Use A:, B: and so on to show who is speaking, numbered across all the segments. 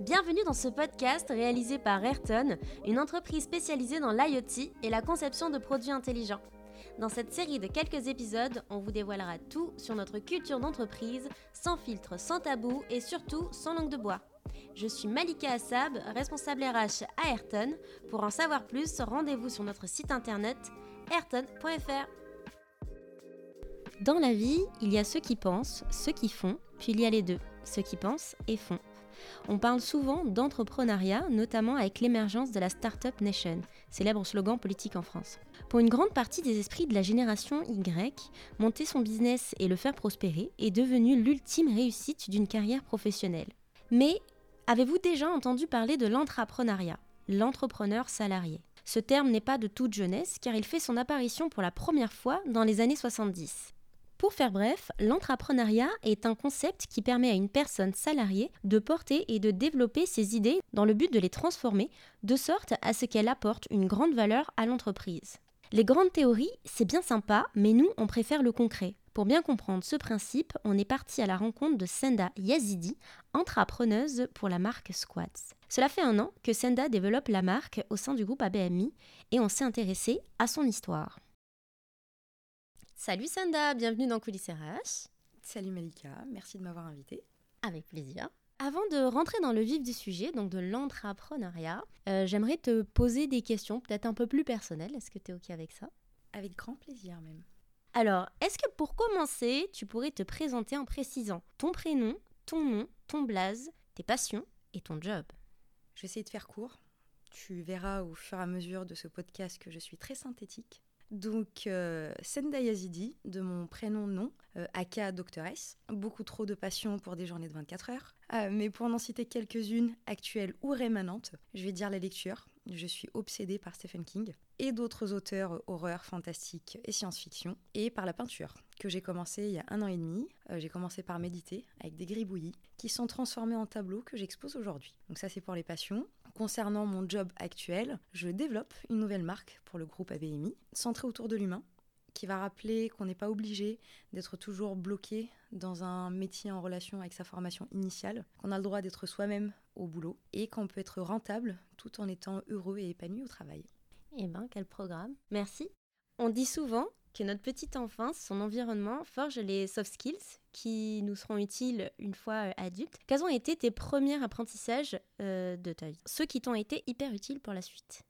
A: Bienvenue dans ce podcast réalisé par Ayrton, une entreprise spécialisée dans l'IoT et la conception de produits intelligents. Dans cette série de quelques épisodes, on vous dévoilera tout sur notre culture d'entreprise, sans filtre, sans tabou et surtout sans langue de bois. Je suis Malika Assab, responsable RH à Ayrton. Pour en savoir plus, rendez-vous sur notre site internet ayrton.fr. Dans la vie, il y a ceux qui pensent, ceux qui font, puis il y a les deux, ceux qui pensent et font. On parle souvent d'entrepreneuriat, notamment avec l'émergence de la Startup Nation, célèbre slogan politique en France. Pour une grande partie des esprits de la génération Y, monter son business et le faire prospérer est devenu l'ultime réussite d'une carrière professionnelle. Mais avez-vous déjà entendu parler de l'entrepreneuriat, l'entrepreneur salarié? Ce terme n'est pas de toute jeunesse car il fait son apparition pour la première fois dans les années 70. Pour faire bref, l'entrepreneuriat est un concept qui permet à une personne salariée de porter et de développer ses idées dans le but de les transformer de sorte à ce qu'elles apportent une grande valeur à l'entreprise. Les grandes théories, c'est bien sympa, mais nous, on préfère le concret. Pour bien comprendre ce principe, on est parti à la rencontre de Senda Yazidi, entrepreneuse pour la marque Squads. Cela fait un an que Senda développe la marque au sein du groupe ABMI et on s'est intéressé à son histoire. Salut Sanda, bienvenue dans Coulisses RH.
B: Salut Malika, merci de m'avoir invitée.
A: Avec plaisir. Avant de rentrer dans le vif du sujet, donc de l'entrepreneuriat, euh, j'aimerais te poser des questions peut-être un peu plus personnelles. Est-ce que tu es OK avec ça?
B: Avec grand plaisir même.
A: Alors, est-ce que pour commencer, tu pourrais te présenter en précisant ton prénom, ton nom, ton blaze, tes passions et ton job?
B: Je vais essayer de faire court. Tu verras au fur et à mesure de ce podcast que je suis très synthétique. Donc, euh, Senda Yazidi, de mon prénom nom, euh, aka doctoresse. Beaucoup trop de passion pour des journées de 24 heures. Euh, mais pour n'en citer quelques-unes, actuelles ou rémanentes, je vais dire la lecture. Je suis obsédée par Stephen King et d'autres auteurs horreur, fantastique et science-fiction, et par la peinture, que j'ai commencé il y a un an et demi. j'ai commencé par méditer avec des gribouillis qui sont transformés en tableaux que j'expose aujourd'hui. Donc ça c'est pour les passions. Concernant mon job actuel, je développe une nouvelle marque pour le groupe ABMI, centrée autour de l'humain, qui va rappeler qu'on n'est pas obligé d'être toujours bloqué dans un métier en relation avec sa formation initiale, qu'on a le droit d'être soi-même au boulot et qu'on peut être rentable tout en étant heureux et épanoui au travail.
A: Eh ben, quel programme Merci. On dit souvent que notre petite enfance, son environnement, forge les soft skills qui nous seront utiles une fois euh, adultes. Quels ont été tes premiers apprentissages euh, de ta vie? Ceux qui t'ont été hyper utiles pour la suite?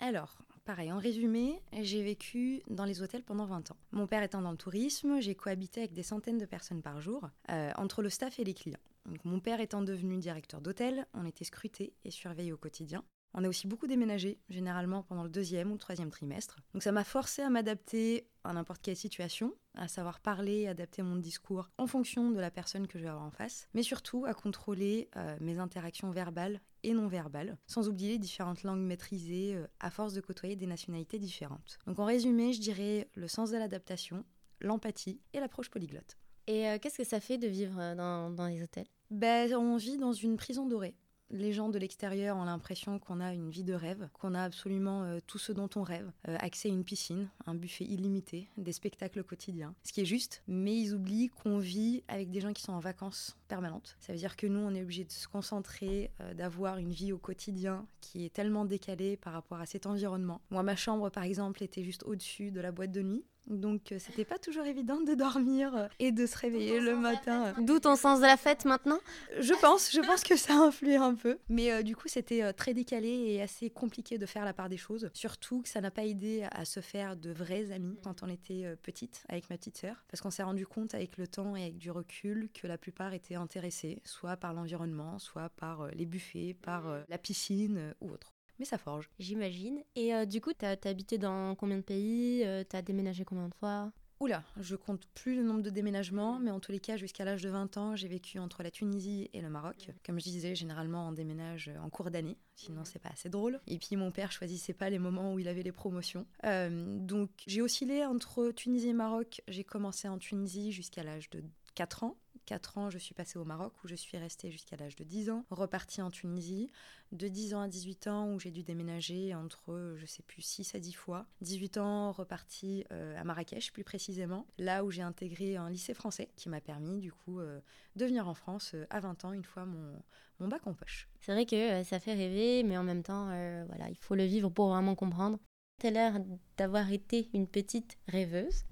B: Alors, pareil, en résumé, j'ai vécu dans les hôtels pendant 20 ans. Mon père étant dans le tourisme, j'ai cohabité avec des centaines de personnes par jour, euh, entre le staff et les clients. mon père étant devenu directeur d'hôtel, on était scruté et surveillé au quotidien. On a aussi beaucoup déménagé, généralement pendant le deuxième ou le troisième trimestre. Donc ça m'a forcé à m'adapter à n'importe quelle situation, à savoir parler, adapter mon discours en fonction de la personne que je vais avoir en face, mais surtout à contrôler euh, mes interactions verbales et non verbales, sans oublier les différentes langues maîtrisées euh, à force de côtoyer des nationalités différentes. Donc en résumé, je dirais le sens de l'adaptation, l'empathie et l'approche polyglotte.
A: Et euh, qu'est-ce que ça fait de vivre dans, dans les hôtels?
B: Ben, On vit dans une prison dorée les gens de l'extérieur ont l'impression qu'on a une vie de rêve, qu'on a absolument euh, tout ce dont on rêve, euh, accès à une piscine, un buffet illimité, des spectacles quotidiens, ce qui est juste, mais ils oublient qu'on vit avec des gens qui sont en vacances permanentes. Ça veut dire que nous, on est obligé de se concentrer, euh, d'avoir une vie au quotidien qui est tellement décalée par rapport à cet environnement. Moi, ma chambre, par exemple, était juste au-dessus de la boîte de nuit. Donc euh, c'était pas toujours évident de dormir euh, et de se réveiller le matin.
A: D'où ton sens de la fête maintenant?
B: Je pense, je pense que ça influe un peu. Mais euh, du coup c'était très décalé et assez compliqué de faire la part des choses. Surtout que ça n'a pas aidé à se faire de vrais amis quand on était petite avec ma petite sœur. Parce qu'on s'est rendu compte avec le temps et avec du recul que la plupart étaient intéressés, soit par l'environnement, soit par les buffets, par la piscine ou autre mais ça forge.
A: J'imagine. Et euh, du coup, t'as as habité dans combien de pays euh, T'as déménagé combien de fois?
B: Oula, je compte plus le nombre de déménagements, mais en tous les cas, jusqu'à l'âge de 20 ans, j'ai vécu entre la Tunisie et le Maroc. Comme je disais, généralement, on déménage en cours d'année, sinon c'est pas assez drôle. Et puis mon père choisissait pas les moments où il avait les promotions. Euh, donc j'ai oscillé entre Tunisie et Maroc. J'ai commencé en Tunisie jusqu'à l'âge de 4 ans. 4 ans, je suis passée au Maroc où je suis restée jusqu'à l'âge de 10 ans, repartie en Tunisie, de 10 ans à 18 ans où j'ai dû déménager entre, je sais plus, 6 à 10 fois. 18 ans, repartie euh, à Marrakech plus précisément, là où j'ai intégré un lycée français qui m'a permis du coup euh, de venir en France euh, à 20 ans une fois mon, mon bac en poche.
A: C'est vrai que ça fait rêver, mais en même temps, voilà, il faut le vivre pour vraiment comprendre. Tu as l'air d'avoir été une petite rêveuse.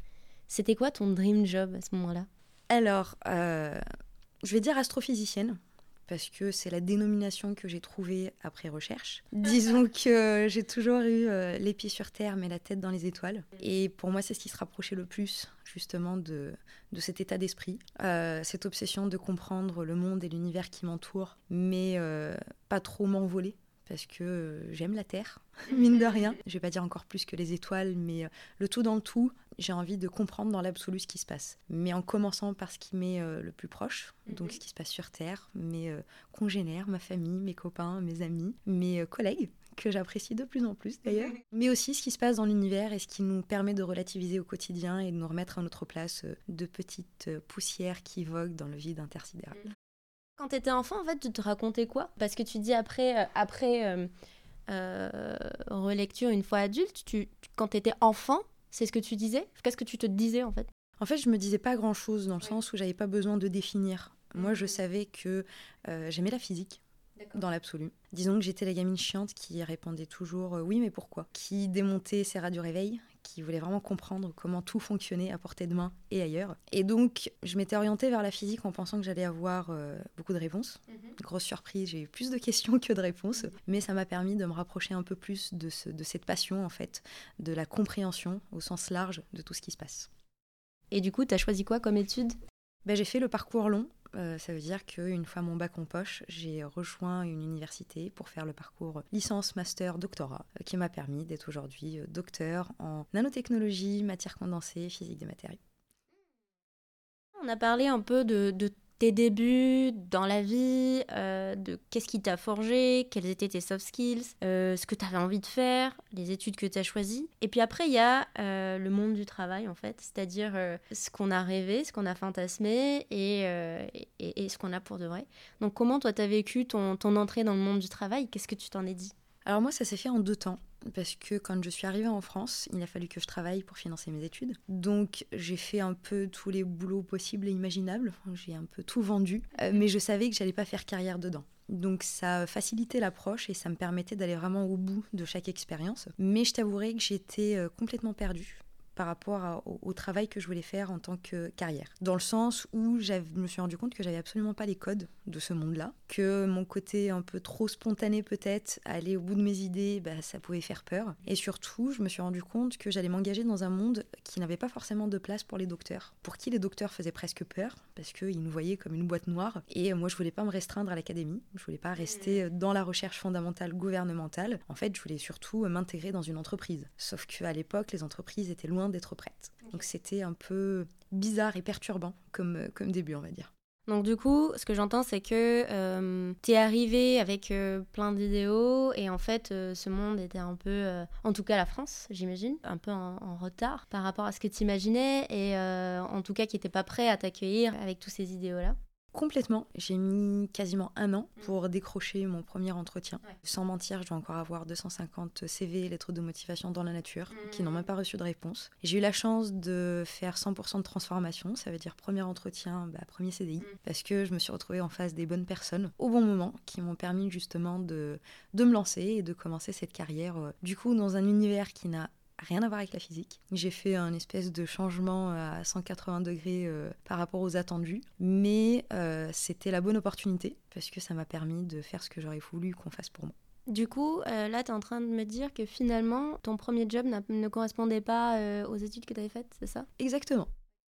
A: C'était quoi ton dream job à ce moment-là?
B: Alors, euh, je vais dire astrophysicienne, parce que c'est la dénomination que j'ai trouvée après recherche. Disons que j'ai toujours eu euh, les pieds sur Terre, mais la tête dans les étoiles. Et pour moi, c'est ce qui se rapprochait le plus, justement, de, de cet état d'esprit. Euh, cette obsession de comprendre le monde et l'univers qui m'entoure, mais pas trop m'envoler parce que j'aime la Terre, mine de rien. Je vais pas dire encore plus que les étoiles, mais le tout dans le tout, j'ai envie de comprendre dans l'absolu ce qui se passe. Mais en commençant par ce qui m'est euh, le plus proche, donc mhm. ce qui se passe sur Terre, mes euh, congénères, ma famille, mes copains, mes amis, mes euh, collègues, que j'apprécie de plus en plus d'ailleurs, mais aussi ce qui se passe dans l'univers et ce qui nous permet de relativiser au quotidien et de nous remettre à notre place de petites poussières qui voguent dans le vide intersidéral. Mhm.
A: Quand tu étais enfant, en fait, tu te racontais quoi? Parce que tu dis après, après relecture une fois adulte, tu, quand tu étais enfant, c'est ce que tu disais? Qu'est-ce que tu te disais en fait?
B: En fait, je me disais pas grand-chose dans le sens où j'avais pas besoin de définir. Moi, je mhm. savais que euh, j'aimais la physique dans l'absolu. Disons que j'étais la gamine chiante qui répondait toujours euh, oui mais pourquoi, qui démontait ses radios réveil, qui voulait vraiment comprendre comment tout fonctionnait à portée de main et ailleurs. Et donc, je m'étais orientée vers la physique en pensant que j'allais avoir euh, beaucoup de réponses. Mhm. Grosse surprise, j'ai eu plus de questions que de réponses, mais ça m'a permis de me rapprocher un peu plus de, de cette passion, en fait, de la compréhension au sens large de tout ce qui se passe.
A: Et du coup, tu as choisi quoi comme étude?
B: Ben, J'ai fait le parcours long euh, ça veut dire qu'une fois mon bac en poche, j'ai rejoint une université pour faire le parcours licence, master, doctorat, euh, qui m'a permis d'être aujourd'hui euh, docteur en nanotechnologie, matière condensée, physique des matériaux.
A: On a parlé un peu de, de tes débuts dans la vie, euh, de qu'est-ce qui t'a forgé, quels étaient tes soft skills, euh, ce que tu avais envie de faire, les études que tu as choisies. Et puis après, il y a euh, le monde du travail, en fait, c'est-à-dire ce qu'on a rêvé, ce qu'on a fantasmé et, et, ce qu'on a pour de vrai. Donc comment toi, tu as vécu ton, ton entrée dans le monde du travail? Qu'est-ce que tu t'en es dit?
B: Alors moi, ça s'est fait en deux temps parce que quand je suis arrivée en France, il a fallu que je travaille pour financer mes études. Donc j'ai fait un peu tous les boulots possibles et imaginables. J'ai un peu tout vendu, euh, mais je savais que j'allais pas faire carrière dedans. Donc ça facilitait l'approche et ça me permettait d'aller vraiment au bout de chaque expérience. Mais je t'avouerai que j'étais euh, complètement perdue par rapport au, travail que je voulais faire en tant que carrière. Dans le sens où je me suis rendu compte que j'avais absolument pas les codes de ce monde-là, que mon côté un peu trop spontané peut-être, aller au bout de mes idées, bah, ça pouvait faire peur. Et surtout, je me suis rendu compte que j'allais m'engager dans un monde qui n'avait pas forcément de place pour les docteurs, pour qui les docteurs faisaient presque peur, parce qu'ils nous voyaient comme une boîte noire. Et moi, je voulais pas me restreindre à l'académie, je voulais pas rester dans la recherche fondamentale gouvernementale. En fait, je voulais surtout m'intégrer dans une entreprise. Sauf qu'à l'époque, les entreprises étaient loin d'être prête. Donc c'était un peu bizarre et perturbant comme, comme début, on va dire.
A: Donc du coup, ce que j'entends, c'est que euh, tu es arrivé avec euh, plein d'idéaux et en fait, euh, ce monde était un peu, en tout cas la France, j'imagine, un peu en, retard par rapport à ce que tu imaginais et en tout cas qui n'était pas prêt à t'accueillir avec tous ces idéaux-là.
B: Complètement. J'ai mis quasiment un an mm. pour décrocher mon premier entretien. Sans mentir, je dois encore avoir 250 CV, lettres de motivation dans la nature, qui n'ont mm. même pas reçu de réponse. J'ai eu la chance de faire 100% de transformation, ça veut dire premier entretien, bah, premier CDI, mm. parce que je me suis retrouvée en face des bonnes personnes au bon moment, qui m'ont permis justement de, de me lancer et de commencer cette carrière, euh, du coup, dans un univers qui n'a rien à voir avec la physique. J'ai fait un espèce de changement à 180 degrés euh, par rapport aux attendus, mais euh, c'était la bonne opportunité parce que ça m'a permis de faire ce que j'aurais voulu qu'on fasse pour moi.
A: Du coup, euh, là, tu es en train de me dire que finalement, ton premier job ne correspondait pas aux études que tu avais faites, c'est ça?
B: Exactement.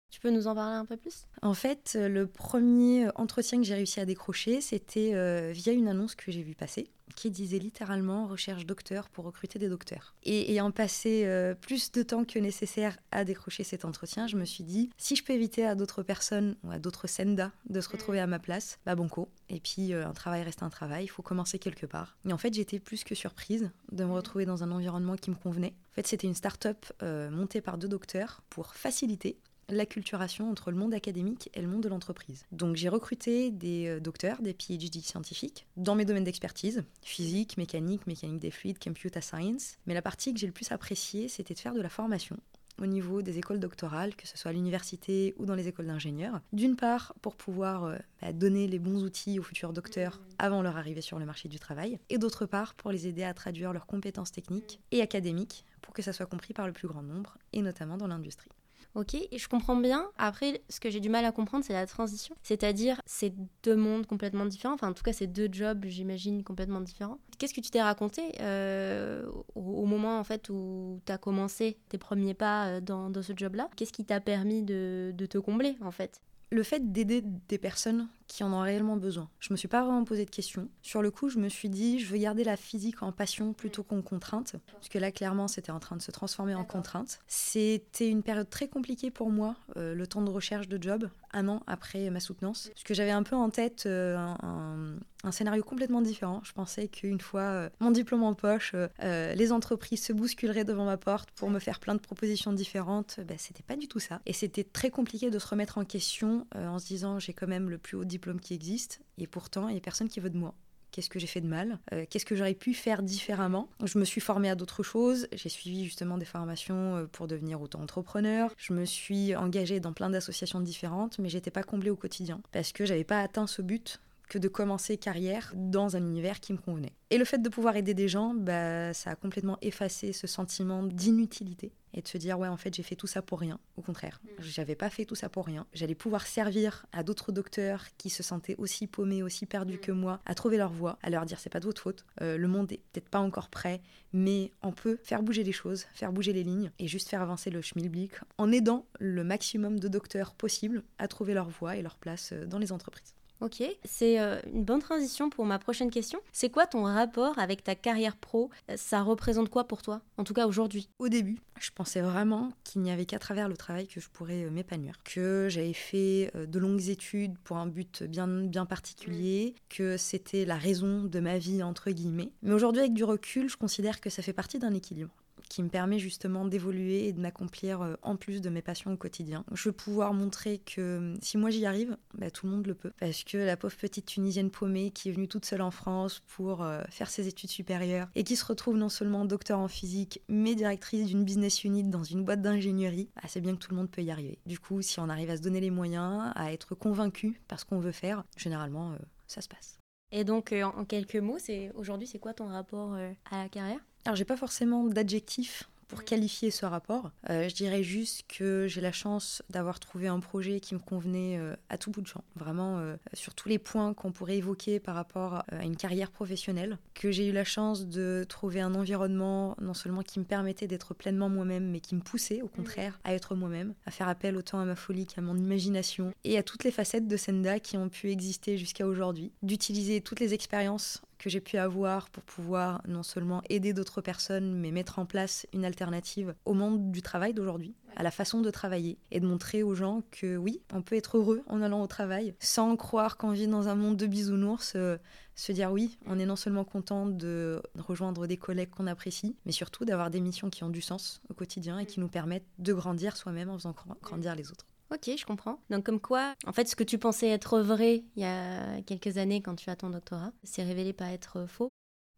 A: Tu peux nous en parler un peu plus?
B: En fait, le premier entretien que j'ai réussi à décrocher, c'était via une annonce que j'ai vue passer qui disait littéralement recherche docteur pour recruter des docteurs. Et ayant passé euh, plus de temps que nécessaire à décrocher cet entretien, je me suis dit, si je peux éviter à d'autres personnes ou à d'autres senda de se retrouver à ma place, bah banco. Et puis euh, un travail reste un travail, il faut commencer quelque part. Et en fait, j'étais plus que surprise de me retrouver dans un environnement qui me convenait. En fait, c'était une start-up euh, montée par deux docteurs pour faciliter l'acculturation entre le monde académique et le monde de l'entreprise. Donc j'ai recruté des euh, docteurs, des PhD scientifiques dans mes domaines d'expertise, physique, mécanique, mécanique des fluides, computer science. Mais la partie que j'ai le plus appréciée, c'était de faire de la formation au niveau des écoles doctorales, que ce soit à l'université ou dans les écoles d'ingénieurs. D'une part, pour pouvoir euh, bah, donner les bons outils aux futurs docteurs avant leur arrivée sur le marché du travail, et d'autre part, pour les aider à traduire leurs compétences techniques et académiques pour que ça soit compris par le plus grand nombre, et notamment dans l'industrie.
A: Ok, je comprends bien. Après, ce que j'ai du mal à comprendre, c'est la transition. C'est-à-dire, c'est deux mondes complètement différents. Enfin, en tout cas, c'est deux jobs, j'imagine, complètement différents. Qu'est-ce que tu t'es raconté euh, au, moment, en fait, où tu as commencé tes premiers pas euh, dans, ce job-là? Qu'est-ce qui t'a permis de, de te combler, en fait?
B: Le fait d'aider des personnes qui en ont réellement besoin. Je me suis pas vraiment posé de questions. Sur le coup, je me suis dit, je veux garder la physique en passion plutôt qu'en contrainte, parce que là, clairement, c'était en train de se transformer en contrainte. C'était une période très compliquée pour moi, euh, le temps de recherche de job, un an après ma soutenance, parce que j'avais un peu en tête euh, un, scénario complètement différent. Je pensais qu'une fois euh, mon diplôme en poche, les entreprises se bousculeraient devant ma porte pour me faire plein de propositions différentes. Ben, c'était pas du tout ça. Et c'était très compliqué de se remettre en question en se disant, j'ai quand même le plus haut diplôme qui existe, et pourtant, il n'y a personne qui veut de moi. Qu'est-ce que j'ai fait de mal? Euh, Qu'est-ce que j'aurais pu faire différemment? Je me suis formée à d'autres choses. J'ai suivi justement des formations euh, pour devenir auto-entrepreneur. Je me suis engagée dans plein d'associations différentes, mais j'étais pas comblée au quotidien parce que j'avais pas atteint ce but que de commencer carrière dans un univers qui me convenait. Et le fait de pouvoir aider des gens, bah, ça a complètement effacé ce sentiment d'inutilité et de se dire ouais en fait j'ai fait tout ça pour rien. Au contraire, mm. j'avais pas fait tout ça pour rien. J'allais pouvoir servir à d'autres docteurs qui se sentaient aussi paumés, aussi perdus mm. que moi, à trouver leur voie, à leur dire c'est pas de votre faute, euh, le monde est peut-être pas encore prêt, mais on peut faire bouger les choses, faire bouger les lignes et juste faire avancer le schmilblick en aidant le maximum de docteurs possible à trouver leur voie et leur place euh, dans les entreprises.
A: Ok, c'est euh, une bonne transition pour ma prochaine question. C'est quoi ton rapport avec ta carrière pro? Ça représente quoi pour toi, en tout cas aujourd'hui?
B: Au début, je pensais vraiment qu'il n'y avait qu'à travers le travail que je pourrais euh, m'épanouir, que j'avais fait euh, de longues études pour un but bien, bien particulier, que c'était la raison de ma vie, entre guillemets. Mais aujourd'hui, avec du recul, je considère que ça fait partie d'un équilibre qui me permet justement d'évoluer et de m'accomplir euh, en plus de mes passions au quotidien. Je veux pouvoir montrer que euh, si moi j'y arrive, bah, tout le monde le peut. Parce que la pauvre petite Tunisienne paumée qui est venue toute seule en France pour euh, faire ses études supérieures et qui se retrouve non seulement docteur en physique, mais directrice d'une business unit dans une boîte d'ingénierie, bah, c'est bien que tout le monde peut y arriver. Du coup, si on arrive à se donner les moyens, à être convaincu par ce qu'on veut faire, généralement, ça se passe.
A: Et donc, en quelques mots, aujourd'hui, c'est quoi ton rapport à la carrière?
B: Alors, j'ai pas forcément d'adjectif pour qualifier ce rapport. Euh, je dirais juste que j'ai la chance d'avoir trouvé un projet qui me convenait euh, à tout bout de champ, vraiment euh, sur tous les points qu'on pourrait évoquer par rapport à une carrière professionnelle, que j'ai eu la chance de trouver un environnement non seulement qui me permettait d'être pleinement moi-même, mais qui me poussait au contraire à être moi-même, à faire appel autant à ma folie qu'à mon imagination et à toutes les facettes de Senda qui ont pu exister jusqu'à aujourd'hui, d'utiliser toutes les expériences que j'ai pu avoir pour pouvoir non seulement aider d'autres personnes, mais mettre en place une alternative au monde du travail d'aujourd'hui, à la façon de travailler, et de montrer aux gens que oui, on peut être heureux en allant au travail, sans croire qu'on vit dans un monde de bisounours, euh, se dire oui, on est non seulement content de rejoindre des collègues qu'on apprécie, mais surtout d'avoir des missions qui ont du sens au quotidien et qui nous permettent de grandir soi-même en faisant grandir les autres.
A: Ok, je comprends. Donc comme quoi, en fait, ce que tu pensais être vrai il y a quelques années quand tu as ton doctorat, s'est révélé pas être faux.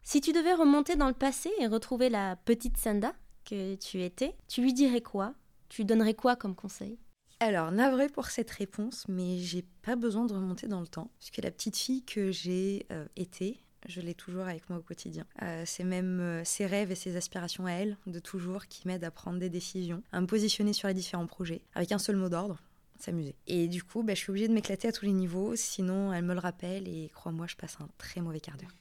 A: Si tu devais remonter dans le passé et retrouver la petite Sanda que tu étais, tu lui dirais quoi? Tu donnerais quoi comme conseil?
B: Alors, navré pour cette réponse, mais j'ai pas besoin de remonter dans le temps, puisque la petite fille que j'ai euh, été, je l'ai toujours avec moi au quotidien. Euh, c'est même euh, ses rêves et ses aspirations à elle, de toujours, qui m'aident à prendre des décisions, à me positionner sur les différents projets, avec un seul mot d'ordre, s'amuser. Et du coup, bah, je suis obligée de m'éclater à tous les niveaux, sinon elle me le rappelle et crois-moi, je passe un très mauvais quart d'heure.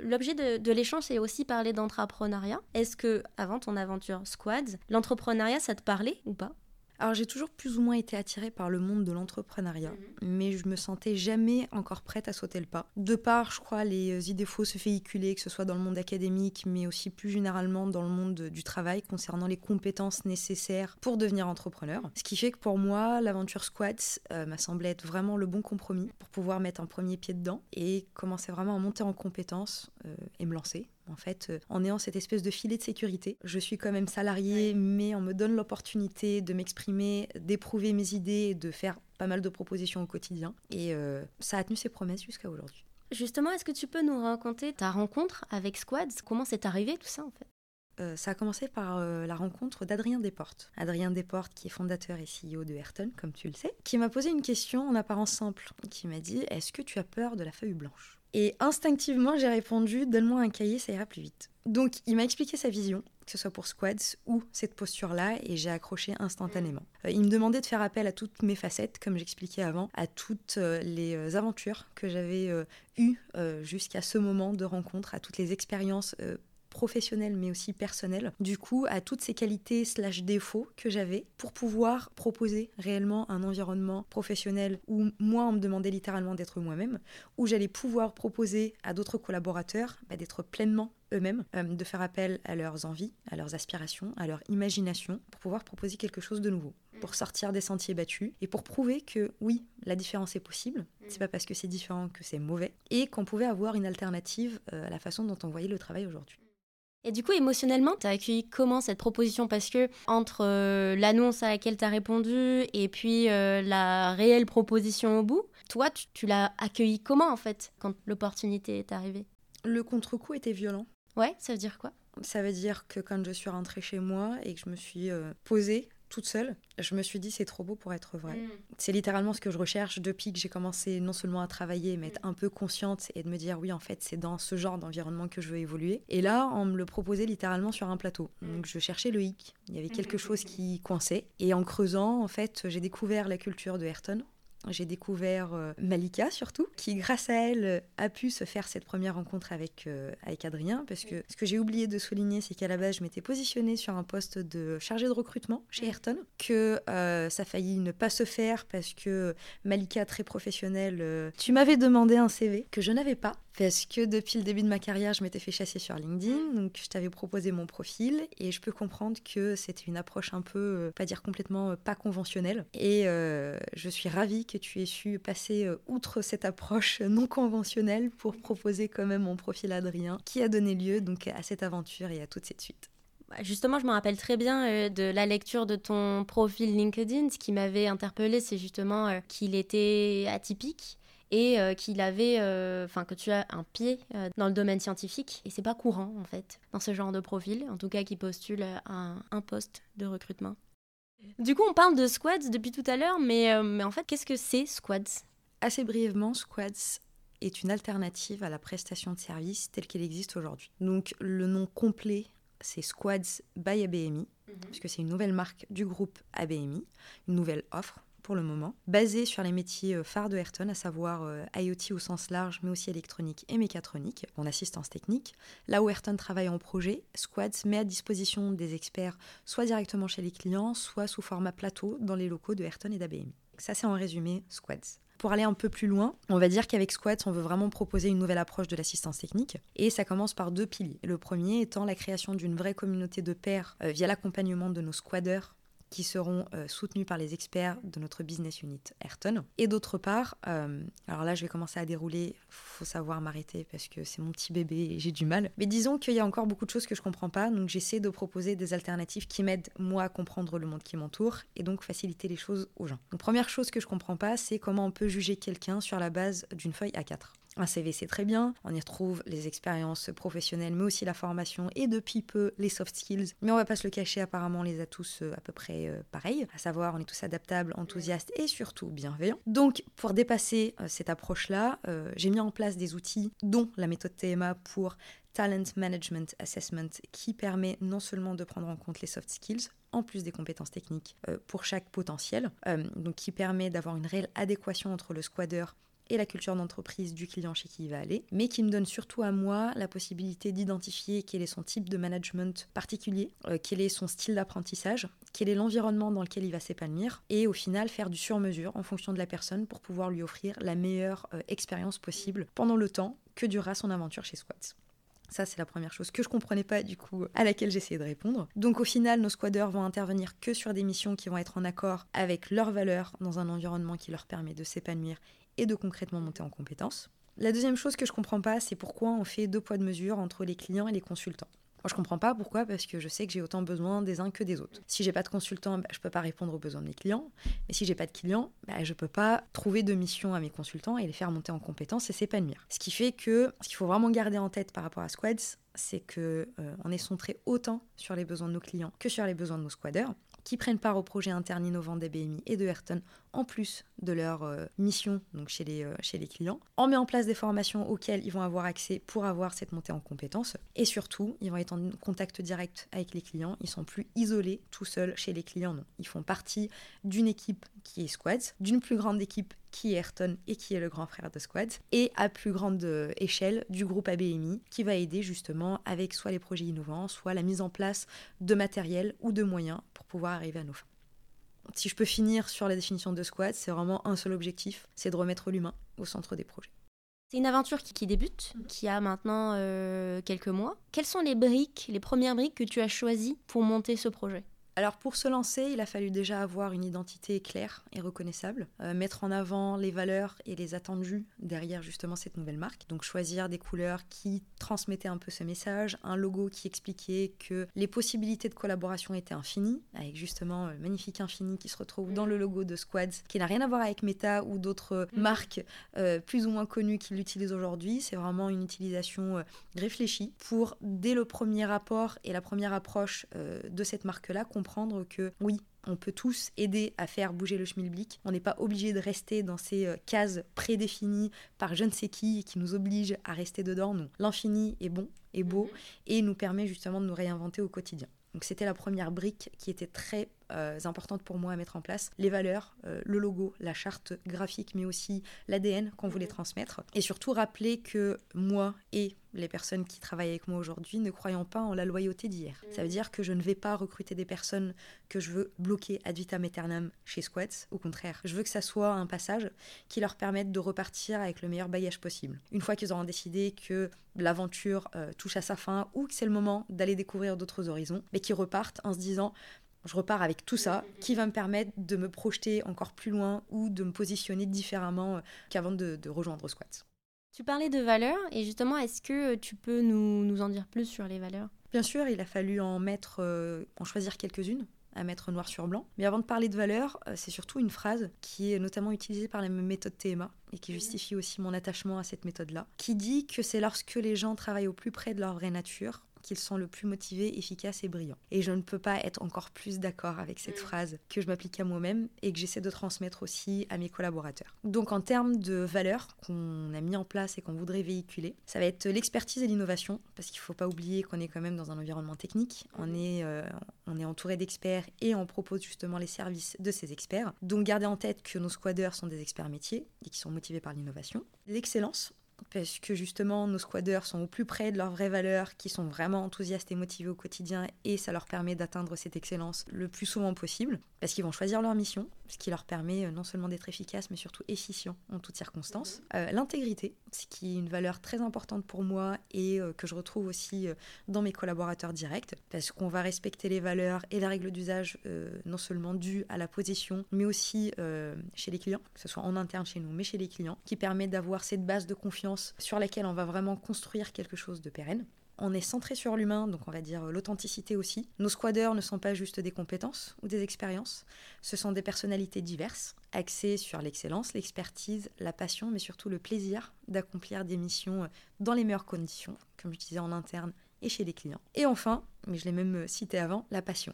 A: L'objet de, l'échange, c'est aussi parler d'entrepreneuriat. Est-ce que, avant ton aventure Squads, l'entrepreneuriat, ça te parlait ou pas?
B: Alors j'ai toujours plus ou moins été attirée par le monde de l'entrepreneuriat, mhm. mais je me sentais jamais encore prête à sauter le pas. De part, je crois, les euh, idées fausses véhiculées, que ce soit dans le monde académique, mais aussi plus généralement dans le monde du travail, concernant les compétences nécessaires pour devenir entrepreneur. Ce qui fait que pour moi, l'aventure Squats euh, m'a semblé être vraiment le bon compromis pour pouvoir mettre un premier pied dedans et commencer vraiment à monter en compétences euh, et me lancer En fait, euh, en ayant cette espèce de filet de sécurité, je suis quand même salarié, mais on me donne l'opportunité de m'exprimer, d'éprouver mes idées, de faire pas mal de propositions au quotidien. Et euh, ça a tenu ses promesses jusqu'à aujourd'hui.
A: Justement, est-ce que tu peux nous raconter ta rencontre avec Squads? Comment c'est arrivé tout ça en fait?
B: Euh, ça a commencé par euh, la rencontre d'Adrien Desportes. Adrien Desportes, qui est fondateur et CEO de Ayrton, comme tu le sais, qui m'a posé une question en apparence simple, qui m'a dit Est-ce que tu as peur de la feuille blanche? Et instinctivement, j'ai répondu Donne-moi un cahier, ça ira plus vite. Donc, il m'a expliqué sa vision, que ce soit pour Squads ou cette posture-là, et j'ai accroché instantanément. Euh, il me demandait de faire appel à toutes mes facettes, comme j'expliquais avant, à toutes les aventures que j'avais eues jusqu'à ce moment de rencontre, à toutes les expériences professionnel mais aussi personnel, du coup à toutes ces qualités slash défauts que j'avais pour pouvoir proposer réellement un environnement professionnel où moi on me demandait littéralement d'être moi-même, où j'allais pouvoir proposer à d'autres collaborateurs bah, d'être pleinement eux-mêmes, euh, de faire appel à leurs envies, à leurs aspirations, à leur imagination pour pouvoir proposer quelque chose de nouveau, pour sortir des sentiers battus et pour prouver que oui, la différence est possible, c'est pas parce que c'est différent que c'est mauvais et qu'on pouvait avoir une alternative euh, à la façon dont on voyait le travail aujourd'hui.
A: Et du coup, émotionnellement, tu as accueilli comment cette proposition? Parce que entre euh, l'annonce à laquelle tu as répondu et puis euh, la réelle proposition au bout, toi, tu, l'as accueilli comment en fait quand l'opportunité est arrivée?
B: Le contre-coup était violent.
A: Ouais, ça veut dire quoi?
B: Ça veut dire que quand je suis rentrée chez moi et que je me suis euh, posée toute seule, je me suis dit c'est trop beau pour être vrai. Mm. C'est littéralement ce que je recherche depuis que j'ai commencé non seulement à travailler, mais être mm. un peu consciente et de me dire oui en fait c'est dans ce genre d'environnement que je veux évoluer. Et là on me le proposait littéralement sur un plateau. Mm. Donc je cherchais le hic, il y avait quelque chose qui coinçait. Et en creusant en fait j'ai découvert la culture de Ayrton j'ai découvert euh, Malika surtout, qui grâce à elle euh, a pu se faire cette première rencontre avec, euh, avec Adrien, parce que ce que j'ai oublié de souligner, c'est qu'à la base, je m'étais positionnée sur un poste de chargé de recrutement chez Ayrton, que ça a failli ne pas se faire parce que Malika, très professionnelle, tu m'avais demandé un CV que je n'avais pas, parce que depuis le début de ma carrière, je m'étais fait chasser sur LinkedIn, donc je t'avais proposé mon profil, et je peux comprendre que c'était une approche un peu, pas dire complètement pas conventionnelle, et je suis ravie que tu aies su passer euh, outre cette approche non conventionnelle pour proposer quand même mon profil Adrien, qui a donné lieu donc à cette aventure et à toute cette suite.
A: Bah, justement, je me rappelle très bien euh, de la lecture de ton profil LinkedIn. Ce qui m'avait interpellé, c'est justement euh, qu'il était atypique et qu'il avait, enfin que tu as un pied dans le domaine scientifique et c'est pas courant en fait dans ce genre de profil, en tout cas qui postule à un poste de recrutement. Du coup, on parle de squads depuis tout à l'heure, mais, euh, mais en fait, qu'est-ce que c'est squads?
B: Assez brièvement, squads est une alternative à la prestation de service telle qu'elle existe aujourd'hui. Donc, le nom complet, c'est Squads by ABMI, mhm. puisque c'est une nouvelle marque du groupe ABMI, une nouvelle offre pour le moment, basé sur les métiers euh, phares de Ayrton, à savoir euh, IoT au sens large, mais aussi électronique et mécatronique, en assistance technique. Là où Ayrton travaille en projet, Squads met à disposition des experts soit directement chez les clients, soit sous format plateau dans les locaux de Ayrton et d'ABMI. Ça, c'est en résumé Squads. Pour aller un peu plus loin, on va dire qu'avec Squads, on veut vraiment proposer une nouvelle approche de l'assistance technique. Et ça commence par deux piliers. Le premier étant la création d'une vraie communauté de pairs euh, via l'accompagnement de nos squadders qui seront euh, soutenus par les experts de notre business unit Ayrton. Et d'autre part, euh, alors là je vais commencer à dérouler, faut savoir m'arrêter parce que c'est mon petit bébé et j'ai du mal. Mais disons qu'il y a encore beaucoup de choses que je comprends pas, donc j'essaie de proposer des alternatives qui m'aident moi à comprendre le monde qui m'entoure et donc faciliter les choses aux gens. Donc première chose que je comprends pas, c'est comment on peut juger quelqu'un sur la base d'une feuille A4. Un CV, c'est très bien. On y retrouve les expériences professionnelles, mais aussi la formation et depuis peu les soft skills. Mais on va pas se le cacher, apparemment, on les a tous euh, à peu près euh, pareils. À savoir, on est tous adaptables, enthousiastes et surtout bienveillants. Donc, pour dépasser euh, cette approche-là, j'ai mis en place des outils, dont la méthode TMA pour Talent Management Assessment, qui permet non seulement de prendre en compte les soft skills, en plus des compétences techniques pour chaque potentiel, donc qui permet d'avoir une réelle adéquation entre le squatter et la culture d'entreprise du client chez qui il va aller, mais qui me donne surtout à moi la possibilité d'identifier quel est son type de management particulier, euh, quel est son style d'apprentissage, quel est l'environnement dans lequel il va s'épanouir, et au final faire du sur-mesure en fonction de la personne pour pouvoir lui offrir la meilleure euh, expérience possible pendant le temps que durera son aventure chez Squats. Ça, c'est la première chose que je comprenais pas, du coup, à laquelle j'essayais de répondre. Donc, au final, nos squadders vont intervenir que sur des missions qui vont être en accord avec leurs valeurs dans un environnement qui leur permet de s'épanouir et de concrètement monter en compétences. La deuxième chose que je comprends pas, c'est pourquoi on fait deux poids de mesure entre les clients et les consultants. Moi, je comprends pas pourquoi, parce que je sais que j'ai autant besoin des uns que des autres. Si j'ai pas de consultant, bah, je peux pas répondre aux besoins de mes clients. Mais si j'ai pas de clients, bah, je peux pas trouver de mission à mes consultants et les faire monter en compétences et s'épanouir. Ce qui fait que ce qu'il faut vraiment garder en tête par rapport à Squads, c'est que euh, est centré autant sur les besoins de nos clients que sur les besoins de nos squaders qui prennent part au projet interne innovant des et de Ayrton en plus de leur euh, mission donc chez les, euh, chez les clients. On met en place des formations auxquelles ils vont avoir accès pour avoir cette montée en compétences. Et surtout, ils vont être en contact direct avec les clients. Ils sont plus isolés tout seuls chez les clients. Non. Ils font partie d'une équipe qui est Squads, d'une plus grande équipe qui est Ayrton et qui est le grand frère de Squads, et à plus grande euh, échelle du groupe ABMI qui va aider justement avec soit les projets innovants, soit la mise en place de matériel ou de moyens pouvoir arriver à nos fins. Si je peux finir sur la définition de Squad, c'est vraiment un seul objectif, c'est de remettre l'humain au centre des projets.
A: C'est une aventure qui, débute, mhm. qui a maintenant euh, quelques mois. Quelles sont les briques, les premières briques que tu as choisies pour monter ce projet?
B: Alors pour se lancer, il a fallu déjà avoir une identité claire et reconnaissable, euh, mettre en avant les valeurs et les attendus derrière justement cette nouvelle marque. Donc choisir des couleurs qui transmettaient un peu ce message, un logo qui expliquait que les possibilités de collaboration étaient infinies, avec justement le magnifique infini qui se retrouve dans le logo de Squads, qui n'a rien à voir avec Meta ou d'autres mm. marques euh, plus ou moins connues qui l'utilisent aujourd'hui. C'est vraiment une utilisation euh, réfléchie pour dès le premier rapport et la première approche de cette marque-là comprendre que oui, on peut tous aider à faire bouger le schmilblick. On n'est pas obligé de rester dans ces euh, cases prédéfinies par je ne sais qui qui nous oblige à rester dedans. Non, l'infini est bon, est beau mhm. et nous permet justement de nous réinventer au quotidien. Donc c'était la première brique qui était très euh, importante pour moi à mettre en place. Les valeurs, euh, le logo, la charte graphique, mais aussi l'ADN qu'on voulait mhm. transmettre. Et surtout rappeler que moi et les personnes qui travaillent avec moi aujourd'hui ne croyons pas en la loyauté d'hier. Ça veut mhm. dire que je ne vais pas recruter des personnes que je veux bloquer ad vitam aeternam chez Squats. Au contraire, je veux que ça soit un passage qui leur permette de repartir avec le meilleur bagage possible. Une fois qu'ils auront décidé que l'aventure euh, touche à sa fin ou que c'est le moment d'aller découvrir d'autres horizons, mais qui repartent en se disant je repars avec tout ça qui va me permettre de me projeter encore plus loin ou de me positionner différemment euh, qu'avant de, rejoindre Squat.
A: Tu parlais de valeurs et justement, est-ce que tu peux nous, en dire plus sur les valeurs?
B: Bien sûr, il a fallu en mettre, euh, en choisir quelques-unes à mettre noir sur blanc. Mais avant de parler de valeurs, euh, c'est surtout une phrase qui est notamment utilisée par la méthode TMA et qui justifie aussi mon attachement à cette méthode-là, qui dit que c'est lorsque les gens travaillent au plus près de leur vraie nature qu'ils sont le plus motivés, efficaces et brillants. Et je ne peux pas être encore plus d'accord avec cette mm. phrase que je m'applique à moi-même et que j'essaie de transmettre aussi à mes collaborateurs. Donc en termes de valeurs qu'on a mis en place et qu'on voudrait véhiculer, ça va être l'expertise et l'innovation, parce qu'il ne faut pas oublier qu'on est quand même dans un environnement technique, on mm. est, euh, on est entouré d'experts et on propose justement les services de ces experts. Donc gardez en tête que nos squaders sont des experts métiers et qui sont motivés par l'innovation. L'excellence, parce que justement nos squaders sont au plus près de leurs vraies valeurs, qui sont vraiment enthousiastes et motivés au quotidien, et ça leur permet d'atteindre cette excellence le plus souvent possible, parce qu'ils vont choisir leur mission, ce qui leur permet euh, non seulement d'être efficaces, mais surtout efficients en toutes circonstances. Euh, l'intégrité, ce qui est une valeur très importante pour moi et euh, que je retrouve aussi dans mes collaborateurs directs, parce qu'on va respecter les valeurs et les règles d'usage non seulement dues à la position, mais aussi chez les clients, que ce soit en interne chez nous, mais chez les clients, qui permet d'avoir cette base de confiance sur laquelle on va vraiment construire quelque chose de pérenne. On est centré sur l'humain, donc on va dire l'authenticité aussi. Nos squaders ne sont pas juste des compétences ou des expériences, ce sont des personnalités diverses, axées sur l'excellence, l'expertise, la passion, mais surtout le plaisir d'accomplir des missions dans les meilleures conditions, comme je disais en interne et chez les clients. Et enfin, mais je l'ai même cité avant, la passion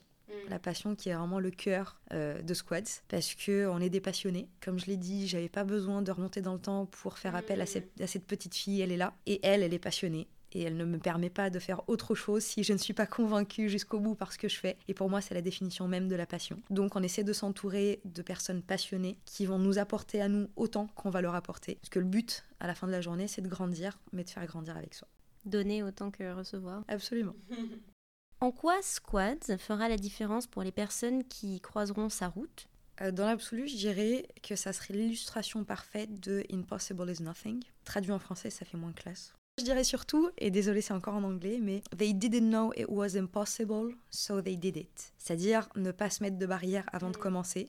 B: la passion qui est vraiment le cœur euh, de Squads, parce que on est des passionnés. Comme je l'ai dit, j'avais pas besoin de remonter dans le temps pour faire appel à cette, à cette petite fille, elle est là, et elle, elle est passionnée et elle ne me permet pas de faire autre chose si je ne suis pas convaincue jusqu'au bout par ce que je fais. Et pour moi, c'est la définition même de la passion. Donc on essaie de s'entourer de personnes passionnées qui vont nous apporter à nous autant qu'on va leur apporter. Parce que le but, à la fin de la journée, c'est de grandir, mais de faire grandir avec soi.
A: Donner autant que recevoir.
B: Absolument.
A: En quoi Squads fera la différence pour les personnes qui croiseront sa route?
B: Euh, Dans l'absolu, je dirais que ça serait l'illustration parfaite de Impossible is Nothing. Traduit en français, ça fait moins classe. Je dirais surtout, et désolé c'est encore en anglais, mais They didn't know it was impossible, so they did it. C'est-à-dire ne pas se mettre de barrière avant de commencer,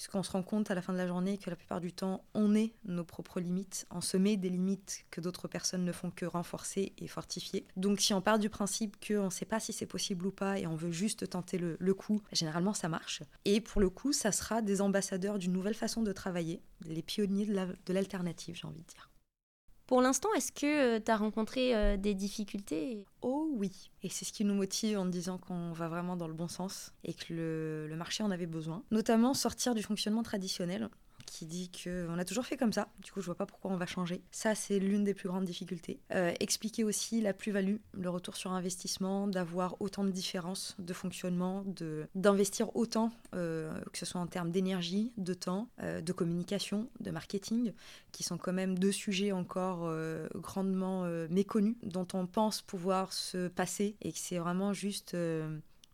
B: puisqu'on se rend compte à la fin de la journée que la plupart du temps, on est nos propres limites, on se met des limites que d'autres personnes ne font que renforcer et fortifier. Donc si on part du principe qu'on ne sait pas si c'est possible ou pas et on veut juste tenter le, le coup, généralement ça marche. Et pour le coup, ça sera des ambassadeurs d'une nouvelle façon de travailler, les pionniers de l'alternative, j'ai envie de dire.
A: Pour l'instant, est-ce que euh, tu as rencontré euh, des difficultés
B: Oh oui, et c'est ce qui nous motive en disant qu'on va vraiment dans le bon sens et que le, le marché en avait besoin. Notamment sortir du fonctionnement traditionnel qui dit qu'on a toujours fait comme ça, du coup je vois pas pourquoi on va changer. Ça c'est l'une des plus grandes difficultés. Euh, expliquer aussi la plus-value, le retour sur investissement, d'avoir autant de différences de fonctionnement, d'investir autant, euh, que ce soit en termes d'énergie, de temps, euh, de communication, de marketing, qui sont quand même deux sujets encore grandement méconnus, dont on pense pouvoir se passer et que c'est vraiment juste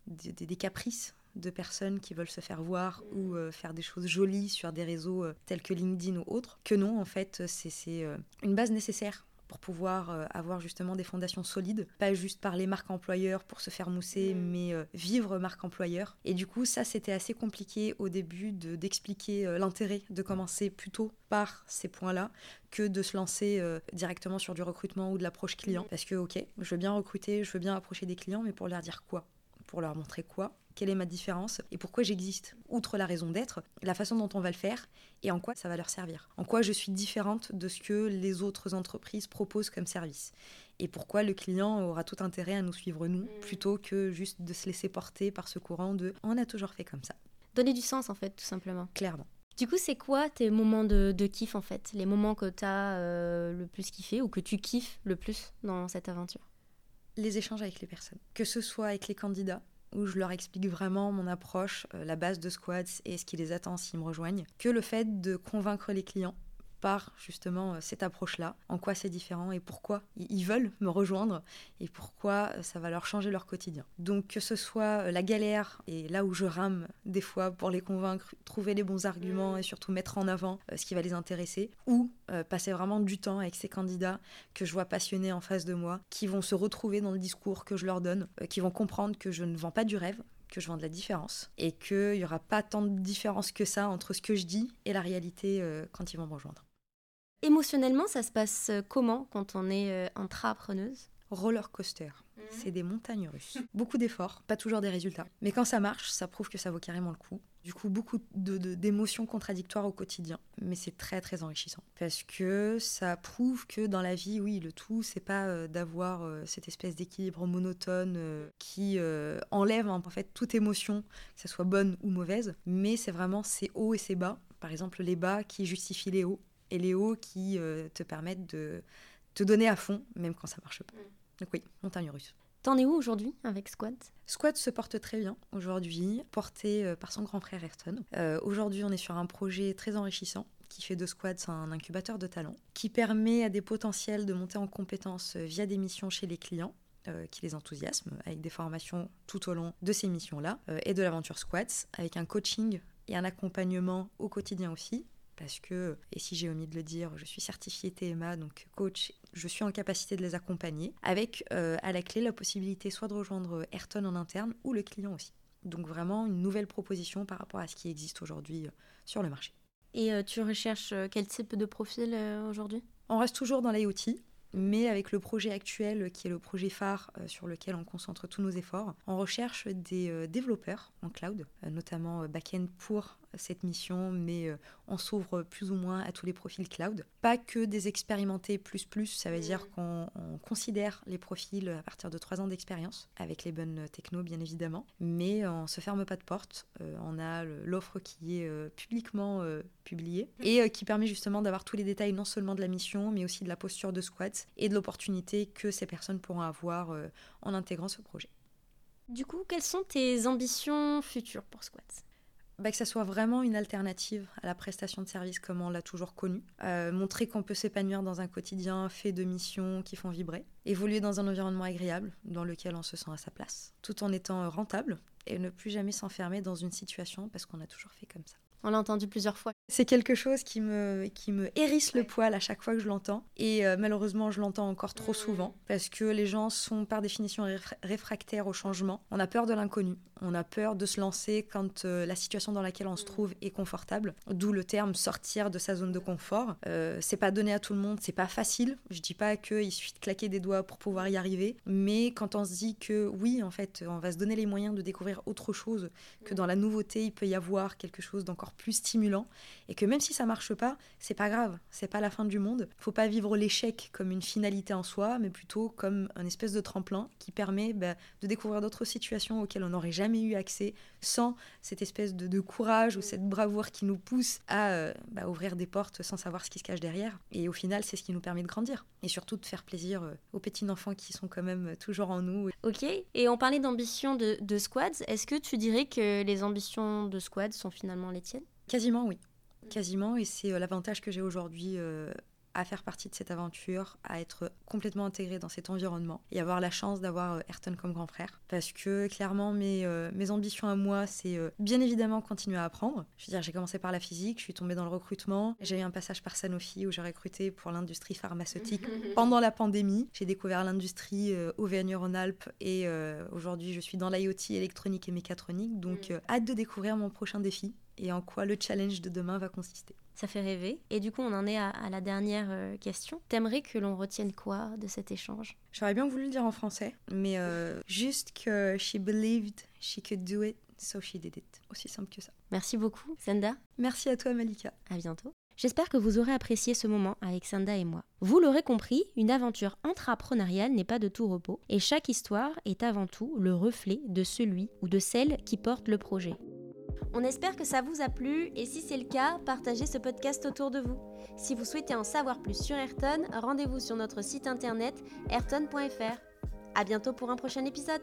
B: des caprices de personnes qui veulent se faire voir ou euh, faire des choses jolies sur des réseaux euh, tels que LinkedIn ou autres, que non, en fait, c'est euh, une base nécessaire pour pouvoir avoir justement des fondations solides, pas juste parler marque employeur pour se faire mousser, mm. mais vivre marque employeur. Et du coup, ça, c'était assez compliqué au début d'expliquer l'intérêt de commencer plutôt par ces points-là que de se lancer directement sur du recrutement ou de l'approche client. Mm. Parce que, ok, je veux bien recruter, je veux bien approcher des clients, mais pour leur dire quoi? Pour leur montrer quoi? Quelle est ma différence et pourquoi j'existe, outre la raison d'être, la façon dont on va le faire et en quoi ça va leur servir. En quoi je suis différente de ce que les autres entreprises proposent comme service. Et pourquoi le client aura tout intérêt à nous suivre nous, mm. plutôt que juste de se laisser porter par ce courant de on a toujours fait comme ça.
A: Donner du sens en fait, tout simplement.
B: Clairement.
A: Du coup, c'est quoi tes moments de, kiff en fait? Les moments que tu as euh, le plus kiffé ou que tu kiffes le plus dans cette aventure?
B: Les échanges avec les personnes. Que ce soit avec les candidats, où je leur explique vraiment mon approche, euh, la base de Squads et ce qui les attend s'ils me rejoignent, que le fait de convaincre les clients par justement euh, cette approche-là, en quoi c'est différent et pourquoi ils veulent me rejoindre et pourquoi euh, ça va leur changer leur quotidien. Donc que ce soit euh, la galère et là où je rame des fois pour les convaincre, trouver les bons arguments et surtout mettre en avant ce qui va les intéresser, ou passer vraiment du temps avec ces candidats que je vois passionnés en face de moi, qui vont se retrouver dans le discours que je leur donne, qui vont comprendre que je ne vends pas du rêve, que je vends de la différence et qu'il n'y aura pas tant de différence que ça entre ce que je dis et la réalité quand ils vont me rejoindre.
A: Émotionnellement, ça se passe euh, comment quand on est euh, intrapreneuse?
B: Roller coaster. Mhm. C'est des montagnes russes. beaucoup d'efforts, pas toujours des résultats. Mais quand ça marche, ça prouve que ça vaut carrément le coup. Du coup, beaucoup d'émotions de, contradictoires au quotidien. Mais c'est très, très enrichissant. Parce que ça prouve que dans la vie, oui, le tout, c'est pas euh, d'avoir cette espèce d'équilibre monotone qui enlève en fait toute émotion, que ce soit bonne ou mauvaise. Mais c'est vraiment ces hauts et ces bas. Par exemple, les bas qui justifient les hauts et les hauts qui euh, te permettent de te donner à fond, même quand ça marche pas. Mm. Donc oui, montagne russe.
A: T'en es où aujourd'hui avec Squad?
B: Squad se porte très bien aujourd'hui, porté euh, par son grand frère Ayrton. Euh, aujourd'hui, on est sur un projet très enrichissant qui fait de Squad un incubateur de talents, qui permet à des potentiels de monter en compétences via des missions chez les clients qui les enthousiasment, avec des formations tout au long de ces missions-là, et de l'aventure Squads, avec un coaching et un accompagnement au quotidien aussi, parce que, et si j'ai omis de le dire, je suis certifiée TMA, donc coach, je suis en capacité de les accompagner, avec euh, à la clé la possibilité soit de rejoindre Ayrton en interne ou le client aussi. Donc vraiment une nouvelle proposition par rapport à ce qui existe aujourd'hui euh, sur le marché.
A: Et euh, tu recherches quel type de profil aujourd'hui?
B: On reste toujours dans l'IoT, mais avec le projet actuel qui est le projet phare sur lequel on concentre tous nos efforts, on recherche des développeurs en cloud, notamment back-end pour cette mission, mais euh, on s'ouvre plus ou moins à tous les profils cloud. Pas que des expérimentés plus plus, ça veut dire qu'on considère les profils à partir de trois ans d'expérience, avec les bonnes techno bien évidemment, mais on se ferme pas de porte. Euh, on a l'offre qui est euh, publiquement publiée et qui permet justement d'avoir tous les détails non seulement de la mission, mais aussi de la posture de squats et de l'opportunité que ces personnes pourront avoir en intégrant ce projet.
A: Du coup, quelles sont tes ambitions futures pour Squats
B: bah, que ça soit vraiment une alternative à la prestation de service comme on l'a toujours connu. Euh, montrer qu'on peut s'épanouir dans un quotidien fait de missions qui font vibrer. Évoluer dans un environnement agréable dans lequel on se sent à sa place, tout en étant rentable et ne plus jamais s'enfermer dans une situation parce qu'on a toujours fait comme ça.
A: On l'a entendu plusieurs fois.
B: C'est quelque chose qui me, qui me hérisse le poil à chaque fois que je l'entends. Et euh, malheureusement, je l'entends encore trop souvent parce que les gens sont par définition réfractaires au changement. On a peur de l'inconnu. On a peur de se lancer quand euh, la situation dans laquelle on se trouve est confortable. D'où le terme sortir de sa zone de confort. Euh, c'est pas donné à tout le monde, c'est pas facile. Je dis pas qu'il suffit de claquer des doigts pour pouvoir y arriver. Mais quand on se dit que oui, en fait, on va se donner les moyens de découvrir autre chose, que dans la nouveauté, il peut y avoir quelque chose d'encore plus stimulant, et que même si ça marche pas, c'est pas grave, c'est pas la fin du monde. Faut pas vivre l'échec comme une finalité en soi, mais plutôt comme un espèce de tremplin qui permet bah, de découvrir d'autres situations auxquelles on n'aurait jamais eu accès sans cette espèce de, courage ou cette bravoure qui nous pousse à euh, bah, ouvrir des portes sans savoir ce qui se cache derrière. Et au final, c'est ce qui nous permet de grandir et surtout de faire plaisir euh, aux petits enfants qui sont quand même toujours en nous.
A: Ok, et on parlait d'ambition de, de squads. Est-ce que tu dirais que les ambitions de squads sont finalement les tiennes?
B: Quasiment, oui. Quasiment, et c'est euh, l'avantage que j'ai aujourd'hui euh, à faire partie de cette aventure, à être complètement intégrée dans cet environnement et avoir la chance d'avoir euh, Ayrton comme grand frère. Parce que clairement, mes, mes ambitions à moi, c'est bien évidemment continuer à apprendre. Je veux dire, j'ai commencé par la physique, je suis tombée dans le recrutement. J'ai eu un passage par Sanofi où j'ai recruté pour l'industrie pharmaceutique pendant la pandémie. J'ai découvert l'industrie Auvergne-Rhône-Alpes et aujourd'hui, je suis dans l'IoT électronique et mécatronique. Donc, mm. hâte de découvrir mon prochain défi et en quoi le challenge de demain va consister.
A: Ça fait rêver. Et du coup, on en est à, la dernière euh, question. T'aimerais que l'on retienne quoi de cet échange?
B: J'aurais bien voulu le dire en français, mais euh, juste que she believed she could do it, so she did it. Aussi simple que ça.
A: Merci beaucoup, Senda.
B: Merci à toi, Malika.
A: À bientôt. J'espère que vous aurez apprécié ce moment avec Sanda et moi. Vous l'aurez compris, une aventure intrapreneuriale n'est pas de tout repos, et chaque histoire est avant tout le reflet de celui ou de celle qui porte le projet. On espère que ça vous a plu et si c'est le cas, partagez ce podcast autour de vous. Si vous souhaitez en savoir plus sur Ayrton, rendez-vous sur notre site internet ayrton.fr. À bientôt pour un prochain épisode.